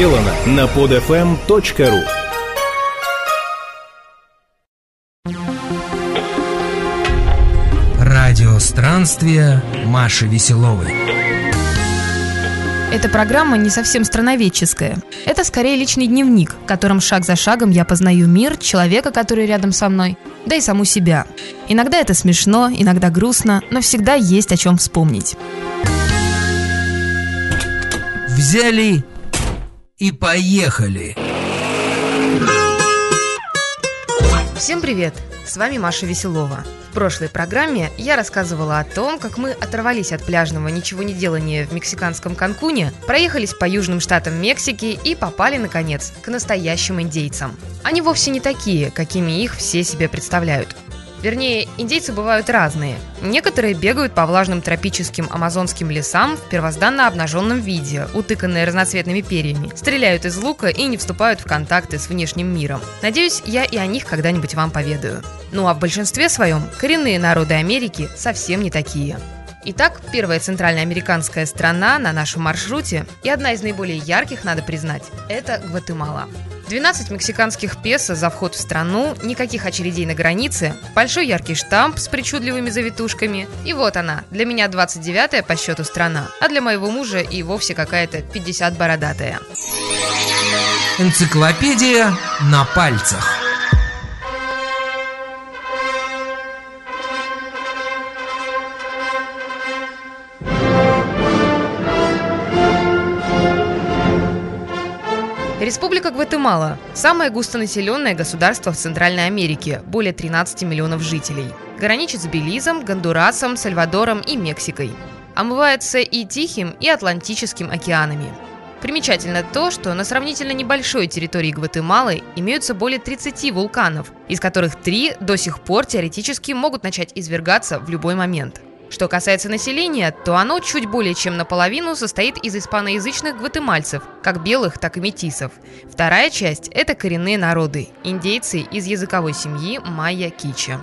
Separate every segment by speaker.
Speaker 1: сделано на podfm.ru
Speaker 2: Радио странствия Маши Веселовой.
Speaker 3: Эта программа не совсем страноведческая. Это скорее личный дневник, в котором шаг за шагом я познаю мир, человека, который рядом со мной, да и саму себя. Иногда это смешно, иногда грустно, но всегда есть о чем вспомнить.
Speaker 2: Взяли и поехали.
Speaker 3: Всем привет! С вами Маша Веселова. В прошлой программе я рассказывала о том, как мы оторвались от пляжного ничего не делания в мексиканском Канкуне, проехались по южным штатам Мексики и попали, наконец, к настоящим индейцам. Они вовсе не такие, какими их все себе представляют. Вернее, индейцы бывают разные. Некоторые бегают по влажным тропическим амазонским лесам в первозданно обнаженном виде, утыканные разноцветными перьями, стреляют из лука и не вступают в контакты с внешним миром. Надеюсь, я и о них когда-нибудь вам поведаю. Ну а в большинстве своем коренные народы Америки совсем не такие. Итак, первая центральноамериканская страна на нашем маршруте и одна из наиболее ярких, надо признать, это Гватемала. 12 мексиканских песо за вход в страну, никаких очередей на границе, большой яркий штамп с причудливыми завитушками. И вот она, для меня 29-я по счету страна, а для моего мужа и вовсе какая-то 50 бородатая.
Speaker 2: Энциклопедия на пальцах.
Speaker 3: Республика Гватемала – самое густонаселенное государство в Центральной Америке, более 13 миллионов жителей. Граничит с Белизом, Гондурасом, Сальвадором и Мексикой. Омывается и Тихим, и Атлантическим океанами. Примечательно то, что на сравнительно небольшой территории Гватемалы имеются более 30 вулканов, из которых три до сих пор теоретически могут начать извергаться в любой момент – что касается населения, то оно чуть более чем наполовину состоит из испаноязычных гватемальцев, как белых, так и метисов. Вторая часть – это коренные народы – индейцы из языковой семьи майя-кича.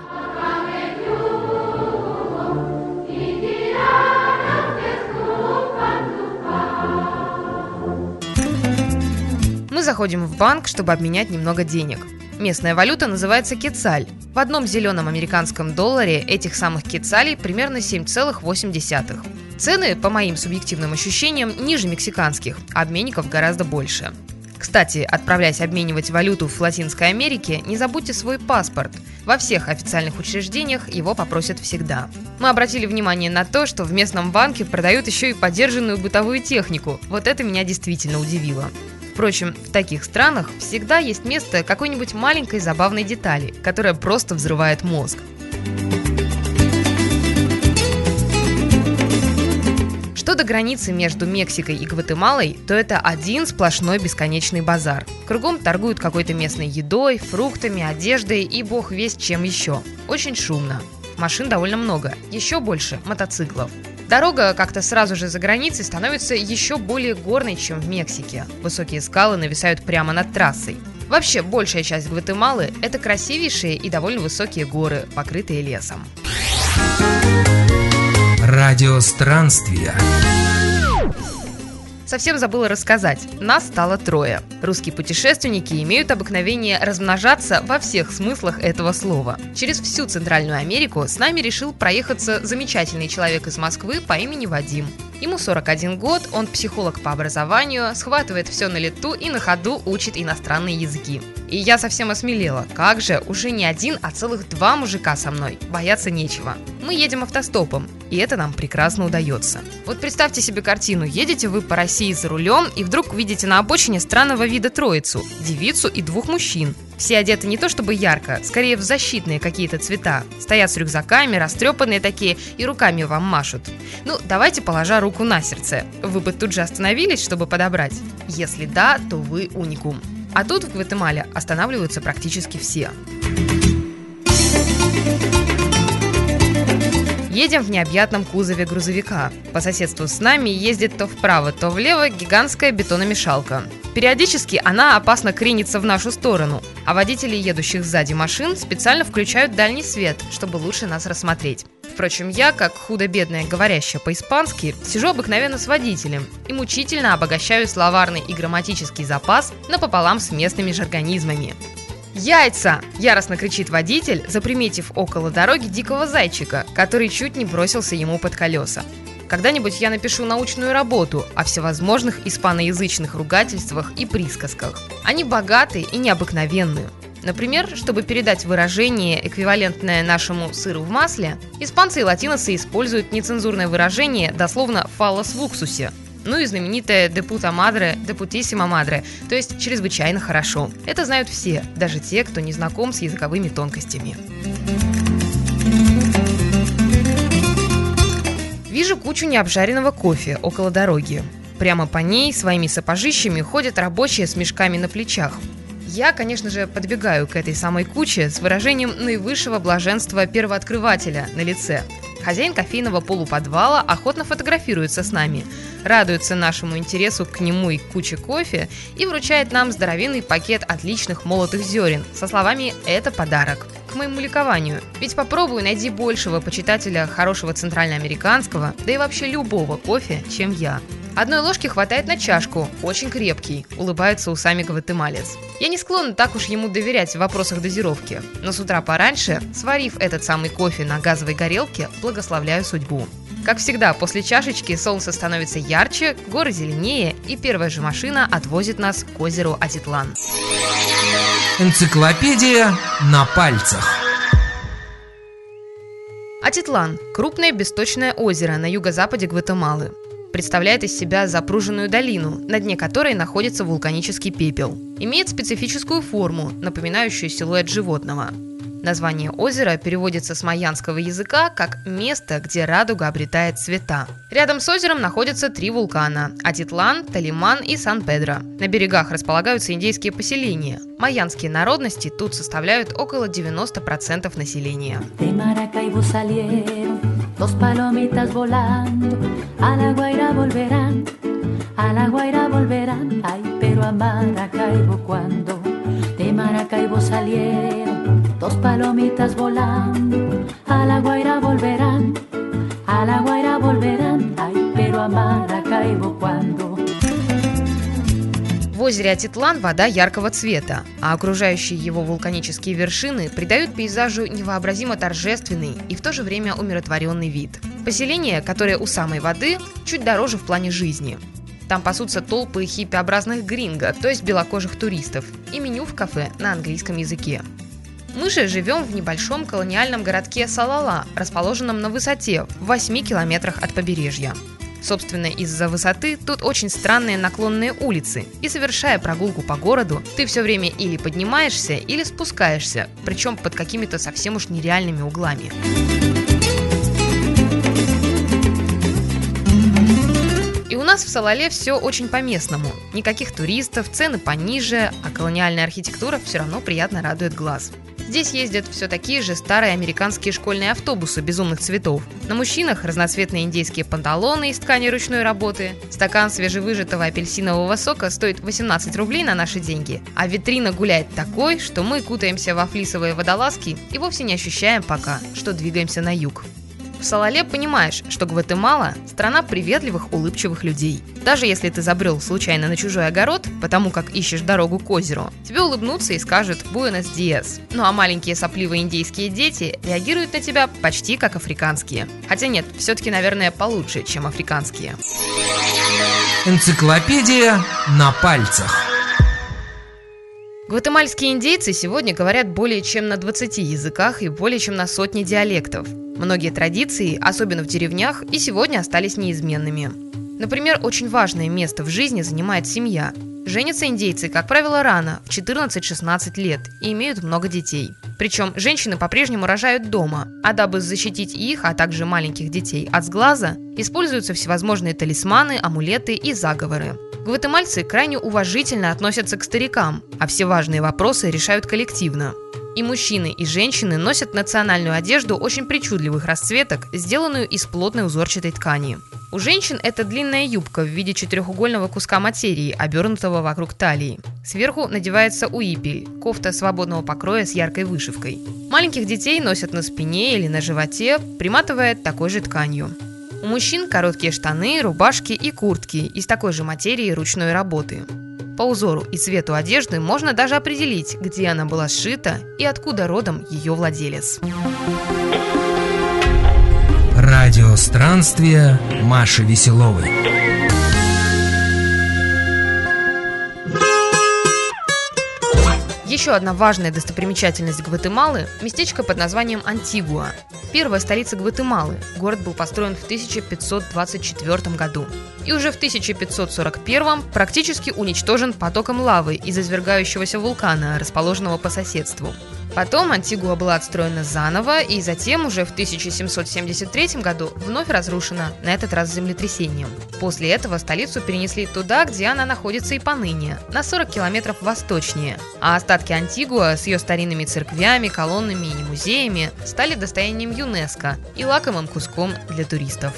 Speaker 3: Мы заходим в банк, чтобы обменять немного денег. Местная валюта называется кецаль. В одном зеленом американском долларе этих самых кецалей примерно 7,8. Цены, по моим субъективным ощущениям, ниже мексиканских, обменников гораздо больше. Кстати, отправляясь обменивать валюту в Латинской Америке, не забудьте свой паспорт. Во всех официальных учреждениях его попросят всегда. Мы обратили внимание на то, что в местном банке продают еще и подержанную бытовую технику. Вот это меня действительно удивило. Впрочем, в таких странах всегда есть место какой-нибудь маленькой забавной детали, которая просто взрывает мозг. Что до границы между Мексикой и Гватемалой, то это один сплошной бесконечный базар. Кругом торгуют какой-то местной едой, фруктами, одеждой и бог весть чем еще. Очень шумно. Машин довольно много, еще больше мотоциклов. Дорога как-то сразу же за границей становится еще более горной, чем в Мексике. Высокие скалы нависают прямо над трассой. Вообще, большая часть Гватемалы – это красивейшие и довольно высокие горы, покрытые лесом.
Speaker 2: Радио странствия.
Speaker 3: Совсем забыла рассказать. Нас стало трое. Русские путешественники имеют обыкновение размножаться во всех смыслах этого слова. Через всю Центральную Америку с нами решил проехаться замечательный человек из Москвы по имени Вадим. Ему 41 год, он психолог по образованию, схватывает все на лету и на ходу учит иностранные языки. И я совсем осмелела. Как же, уже не один, а целых два мужика со мной. Бояться нечего. Мы едем автостопом, и это нам прекрасно удается. Вот представьте себе картину. Едете вы по России за рулем, и вдруг видите на обочине странного вида троицу, девицу и двух мужчин. Все одеты не то чтобы ярко, скорее в защитные какие-то цвета. Стоят с рюкзаками, растрепанные такие, и руками вам машут. Ну, давайте положа руку на сердце. Вы бы тут же остановились, чтобы подобрать? Если да, то вы уникум. А тут в Гватемале останавливаются практически все. Едем в необъятном кузове грузовика. По соседству с нами ездит то вправо, то влево гигантская бетономешалка. Периодически она опасно кренится в нашу сторону, а водители едущих сзади машин специально включают дальний свет, чтобы лучше нас рассмотреть. Впрочем, я, как худо-бедная говорящая по-испански, сижу обыкновенно с водителем и мучительно обогащаю словарный и грамматический запас напополам с местными жаргонизмами. «Яйца!» – яростно кричит водитель, заприметив около дороги дикого зайчика, который чуть не бросился ему под колеса. Когда-нибудь я напишу научную работу о всевозможных испаноязычных ругательствах и присказках. Они богаты и необыкновенные. Например, чтобы передать выражение, эквивалентное нашему сыру в масле, испанцы и латиносы используют нецензурное выражение дословно «фалос в уксусе», ну и знаменитое «deputa madre», «deputissima madre», то есть «чрезвычайно хорошо». Это знают все, даже те, кто не знаком с языковыми тонкостями. Вижу кучу необжаренного кофе около дороги. Прямо по ней своими сапожищами ходят рабочие с мешками на плечах. Я, конечно же, подбегаю к этой самой куче с выражением наивысшего блаженства первооткрывателя на лице. Хозяин кофейного полуподвала охотно фотографируется с нами, радуется нашему интересу к нему и куче кофе и вручает нам здоровенный пакет отличных молотых зерен со словами «это подарок» к моему ликованию. Ведь попробую найди большего почитателя хорошего центральноамериканского, да и вообще любого кофе, чем я. Одной ложки хватает на чашку, очень крепкий, улыбается усами гватемалец. Я не склонна так уж ему доверять в вопросах дозировки, но с утра пораньше, сварив этот самый кофе на газовой горелке, благословляю судьбу. Как всегда, после чашечки солнце становится ярче, горы зеленее, и первая же машина отвозит нас к озеру Атитлан.
Speaker 2: Энциклопедия на пальцах.
Speaker 3: Атитлан – крупное бесточное озеро на юго-западе Гватемалы. Представляет из себя запруженную долину, на дне которой находится вулканический пепел. Имеет специфическую форму, напоминающую силуэт животного. Название озера переводится с майянского языка как «место, где радуга обретает цвета». Рядом с озером находятся три вулкана – Атитлан, Талиман и Сан-Педро. На берегах располагаются индейские поселения. Майянские народности тут составляют около 90% населения. De Maracaibo salieron, dos palomitas volando, a la Guaira volverán, a la Guaira volverán, ay, pero a Maracaibo cuando В озере Атитлан вода яркого цвета, а окружающие его вулканические вершины придают пейзажу невообразимо торжественный и в то же время умиротворенный вид. Поселение, которое у самой воды, чуть дороже в плане жизни. Там пасутся толпы хиппиобразных гринго, то есть белокожих туристов, и меню в кафе на английском языке. Мы же живем в небольшом колониальном городке Салала, расположенном на высоте в 8 километрах от побережья. Собственно, из-за высоты тут очень странные наклонные улицы, и совершая прогулку по городу, ты все время или поднимаешься, или спускаешься, причем под какими-то совсем уж нереальными углами. И у нас в Салале все очень по-местному. Никаких туристов, цены пониже, а колониальная архитектура все равно приятно радует глаз. Здесь ездят все такие же старые американские школьные автобусы безумных цветов. На мужчинах разноцветные индейские панталоны из ткани ручной работы. Стакан свежевыжатого апельсинового сока стоит 18 рублей на наши деньги. А витрина гуляет такой, что мы кутаемся во флисовые водолазки и вовсе не ощущаем пока, что двигаемся на юг. В Салале понимаешь, что Гватемала – страна приветливых, улыбчивых людей. Даже если ты забрел случайно на чужой огород, потому как ищешь дорогу к озеру, тебе улыбнутся и скажут «Буэнос диас». Ну а маленькие сопливые индейские дети реагируют на тебя почти как африканские. Хотя нет, все-таки, наверное, получше, чем африканские.
Speaker 2: Энциклопедия на пальцах.
Speaker 3: Гватемальские индейцы сегодня говорят более чем на 20 языках и более чем на сотни диалектов. Многие традиции, особенно в деревнях, и сегодня остались неизменными. Например, очень важное место в жизни занимает семья. Женятся индейцы, как правило, рано, в 14-16 лет, и имеют много детей. Причем женщины по-прежнему рожают дома, а дабы защитить их, а также маленьких детей от сглаза, используются всевозможные талисманы, амулеты и заговоры. Гватемальцы крайне уважительно относятся к старикам, а все важные вопросы решают коллективно. И мужчины, и женщины носят национальную одежду очень причудливых расцветок, сделанную из плотной узорчатой ткани. У женщин это длинная юбка в виде четырехугольного куска материи, обернутого вокруг талии. Сверху надевается уипель – кофта свободного покроя с яркой вышивкой. Маленьких детей носят на спине или на животе, приматывая такой же тканью. У мужчин короткие штаны, рубашки и куртки из такой же материи ручной работы. По узору и цвету одежды можно даже определить, где она была сшита и откуда родом ее владелец.
Speaker 2: Радиостранствие Маши Веселовой.
Speaker 3: Еще одна важная достопримечательность Гватемалы – местечко под названием Антигуа. Первая столица Гватемалы. Город был построен в 1524 году. И уже в 1541 практически уничтожен потоком лавы из извергающегося вулкана, расположенного по соседству. Потом Антигуа была отстроена заново и затем уже в 1773 году вновь разрушена, на этот раз землетрясением. После этого столицу перенесли туда, где она находится и поныне, на 40 километров восточнее. А остатки Антигуа с ее старинными церквями, колоннами и музеями стали достоянием ЮНЕСКО и лакомым куском для туристов.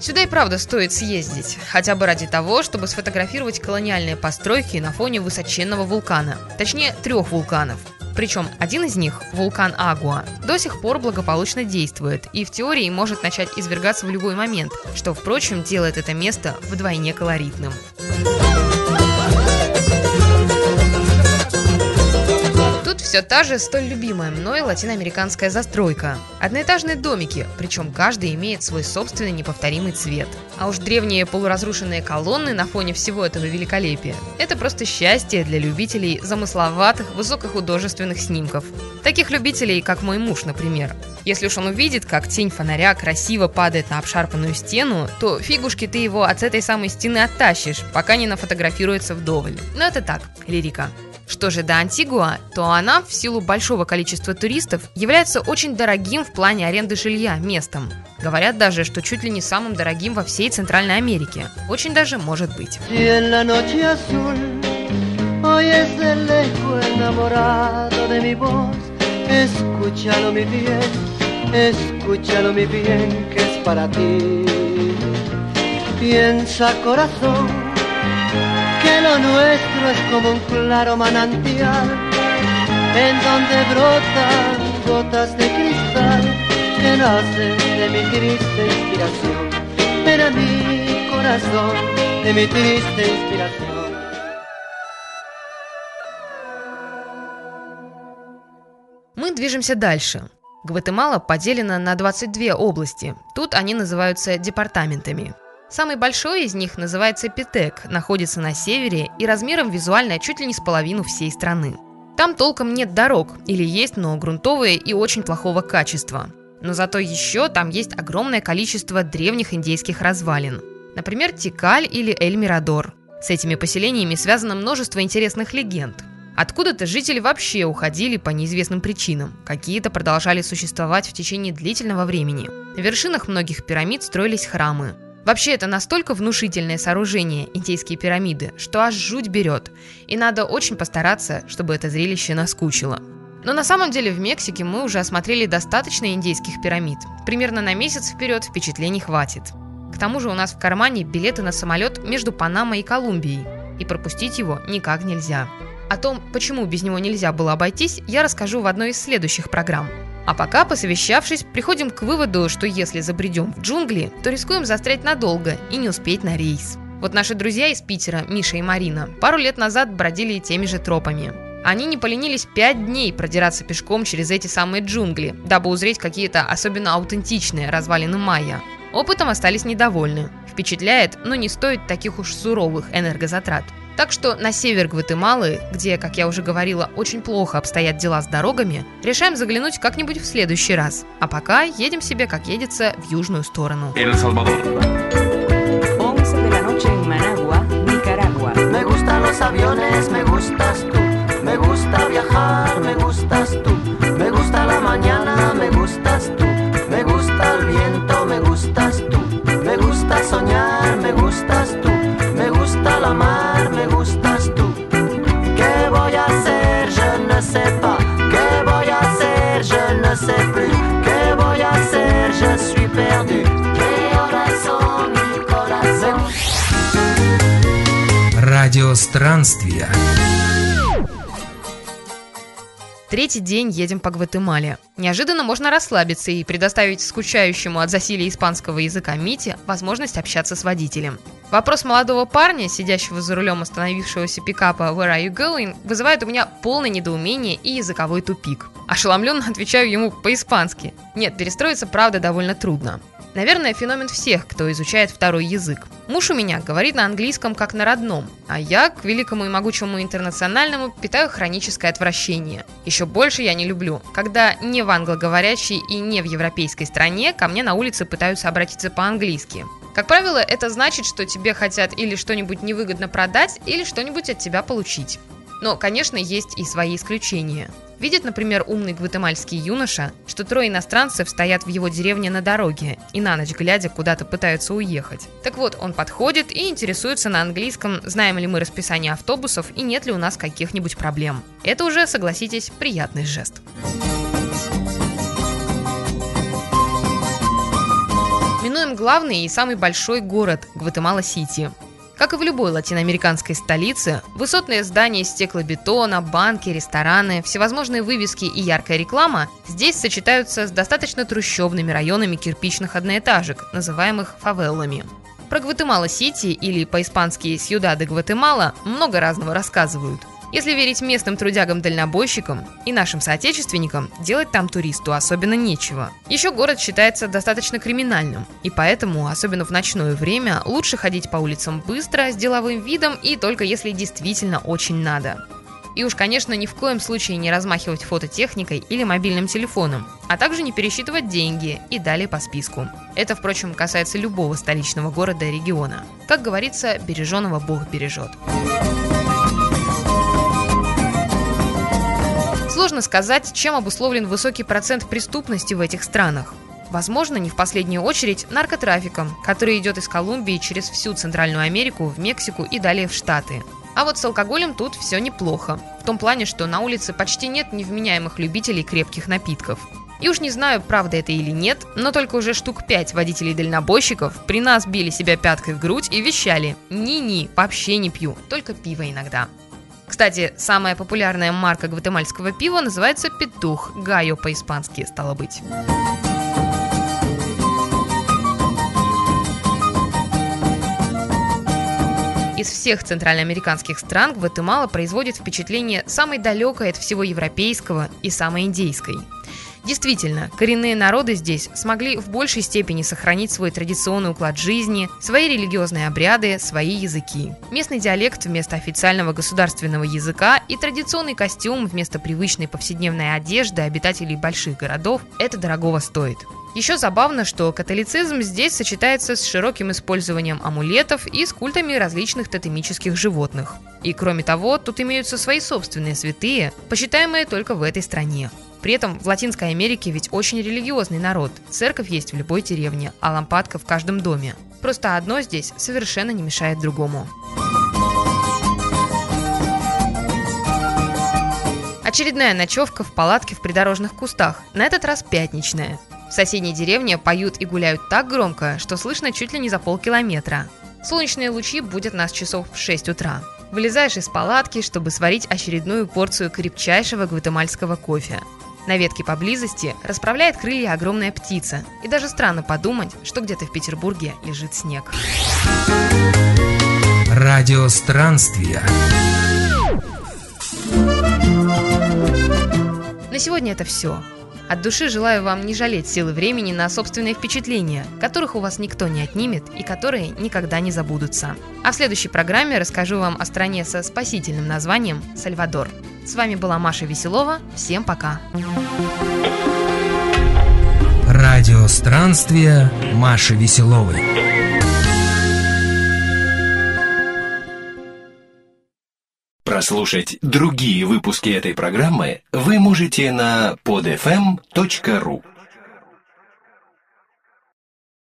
Speaker 3: Сюда и правда стоит съездить, хотя бы ради того, чтобы сфотографировать колониальные постройки на фоне высоченного вулкана, точнее трех вулканов – причем один из них, вулкан Агуа, до сих пор благополучно действует и в теории может начать извергаться в любой момент, что, впрочем, делает это место вдвойне колоритным. Все та же столь любимая мной латиноамериканская застройка. Одноэтажные домики, причем каждый имеет свой собственный неповторимый цвет. А уж древние полуразрушенные колонны на фоне всего этого великолепия – это просто счастье для любителей замысловатых, высокохудожественных снимков. Таких любителей, как мой муж, например. Если уж он увидит, как тень фонаря красиво падает на обшарпанную стену, то фигушки ты его от этой самой стены оттащишь, пока не нафотографируется вдоволь. Но это так, лирика. Что же до Антигуа, то она, в силу большого количества туристов, является очень дорогим в плане аренды жилья местом. Говорят даже, что чуть ли не самым дорогим во всей Центральной Америке. Очень даже может быть. Piensa corazón lo nuestro es como un claro manantial en donde brotan gotas de cristal que nacen de mi triste inspiración. Ven a mi corazón de mi triste inspiración. Мы движемся дальше. Гватемала поделена на 22 области. Тут они называются департаментами. Самый большой из них называется Питек, находится на севере и размером визуально чуть ли не с половину всей страны. Там толком нет дорог, или есть, но грунтовые и очень плохого качества. Но зато еще там есть огромное количество древних индейских развалин. Например, Тикаль или Эль-Мирадор. С этими поселениями связано множество интересных легенд. Откуда-то жители вообще уходили по неизвестным причинам, какие-то продолжали существовать в течение длительного времени. На вершинах многих пирамид строились храмы, Вообще, это настолько внушительное сооружение, индейские пирамиды, что аж жуть берет, и надо очень постараться, чтобы это зрелище наскучило. Но на самом деле в Мексике мы уже осмотрели достаточно индейских пирамид. Примерно на месяц вперед впечатлений хватит. К тому же у нас в кармане билеты на самолет между Панамой и Колумбией, и пропустить его никак нельзя. О том, почему без него нельзя было обойтись, я расскажу в одной из следующих программ – а пока, посовещавшись, приходим к выводу, что если забредем в джунгли, то рискуем застрять надолго и не успеть на рейс. Вот наши друзья из Питера, Миша и Марина, пару лет назад бродили теми же тропами. Они не поленились пять дней продираться пешком через эти самые джунгли, дабы узреть какие-то особенно аутентичные развалины майя. Опытом остались недовольны. Впечатляет, но не стоит таких уж суровых энергозатрат. Так что на север Гватемалы, где, как я уже говорила, очень плохо обстоят дела с дорогами, решаем заглянуть как-нибудь в следующий раз. А пока едем себе, как едется, в южную сторону. Me gusta viajar, me gustas tú.
Speaker 2: Странствия.
Speaker 3: Третий день едем по Гватемале. Неожиданно можно расслабиться и предоставить скучающему от засилия испанского языка Мите возможность общаться с водителем. Вопрос молодого парня, сидящего за рулем остановившегося пикапа «Where are you going?» вызывает у меня полное недоумение и языковой тупик. Ошеломленно отвечаю ему по-испански. Нет, перестроиться правда довольно трудно. Наверное, феномен всех, кто изучает второй язык. Муж у меня говорит на английском как на родном, а я к великому и могучему интернациональному питаю хроническое отвращение. Еще больше я не люблю, когда не в англоговорящей и не в европейской стране ко мне на улице пытаются обратиться по-английски. Как правило, это значит, что тебе хотят или что-нибудь невыгодно продать, или что-нибудь от тебя получить. Но, конечно, есть и свои исключения. Видит, например, умный гватемальский юноша, что трое иностранцев стоят в его деревне на дороге и на ночь глядя куда-то пытаются уехать. Так вот, он подходит и интересуется на английском, знаем ли мы расписание автобусов и нет ли у нас каких-нибудь проблем. Это уже, согласитесь, приятный жест. Минуем главный и самый большой город – Гватемала-Сити. Как и в любой латиноамериканской столице, высотные здания из стеклобетона, банки, рестораны, всевозможные вывески и яркая реклама здесь сочетаются с достаточно трущобными районами кирпичных одноэтажек, называемых фавеллами. Про Гватемала-Сити или по-испански Сьюда де Гватемала много разного рассказывают – если верить местным трудягам-дальнобойщикам и нашим соотечественникам, делать там туристу особенно нечего. Еще город считается достаточно криминальным, и поэтому, особенно в ночное время, лучше ходить по улицам быстро, с деловым видом и только если действительно очень надо. И уж, конечно, ни в коем случае не размахивать фототехникой или мобильным телефоном, а также не пересчитывать деньги и далее по списку. Это, впрочем, касается любого столичного города и региона. Как говорится, береженого Бог бережет. Сложно сказать, чем обусловлен высокий процент преступности в этих странах. Возможно, не в последнюю очередь наркотрафиком, который идет из Колумбии через всю Центральную Америку, в Мексику и далее в Штаты. А вот с алкоголем тут все неплохо. В том плане, что на улице почти нет невменяемых любителей крепких напитков. И уж не знаю, правда это или нет, но только уже штук пять водителей-дальнобойщиков при нас били себя пяткой в грудь и вещали «Ни-ни, вообще не пью, только пиво иногда». Кстати, самая популярная марка гватемальского пива называется «Петух», «Гайо» по-испански, стало быть. Из всех центральноамериканских стран Гватемала производит впечатление самой далекой от всего европейского и самой индейской – Действительно, коренные народы здесь смогли в большей степени сохранить свой традиционный уклад жизни, свои религиозные обряды, свои языки. Местный диалект вместо официального государственного языка и традиционный костюм вместо привычной повседневной одежды обитателей больших городов – это дорогого стоит. Еще забавно, что католицизм здесь сочетается с широким использованием амулетов и с культами различных тотемических животных. И кроме того, тут имеются свои собственные святые, почитаемые только в этой стране. При этом в Латинской Америке ведь очень религиозный народ. Церковь есть в любой деревне, а лампадка в каждом доме. Просто одно здесь совершенно не мешает другому. Очередная ночевка в палатке в придорожных кустах, на этот раз пятничная. В соседней деревне поют и гуляют так громко, что слышно чуть ли не за полкилометра. Солнечные лучи будут нас часов в 6 утра. Вылезаешь из палатки, чтобы сварить очередную порцию крепчайшего гватемальского кофе. На ветке поблизости расправляет крылья огромная птица. И даже странно подумать, что где-то в Петербурге лежит снег.
Speaker 2: Радио странствия.
Speaker 3: На сегодня это все. От души желаю вам не жалеть силы времени на собственные впечатления, которых у вас никто не отнимет и которые никогда не забудутся. А в следующей программе расскажу вам о стране со спасительным названием Сальвадор. С вами была Маша Веселова. Всем пока.
Speaker 2: Радио странствия Маши Веселовой.
Speaker 1: Прослушать другие выпуски этой программы вы можете на podfm.ru